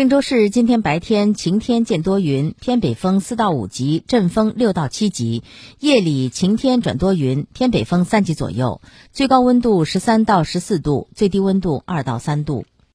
郑州市今天白天晴天见多云偏北风四到五级阵风六到七级夜里晴天转多云偏北风三级左右最高温度十三到十四度最低温度二到三度。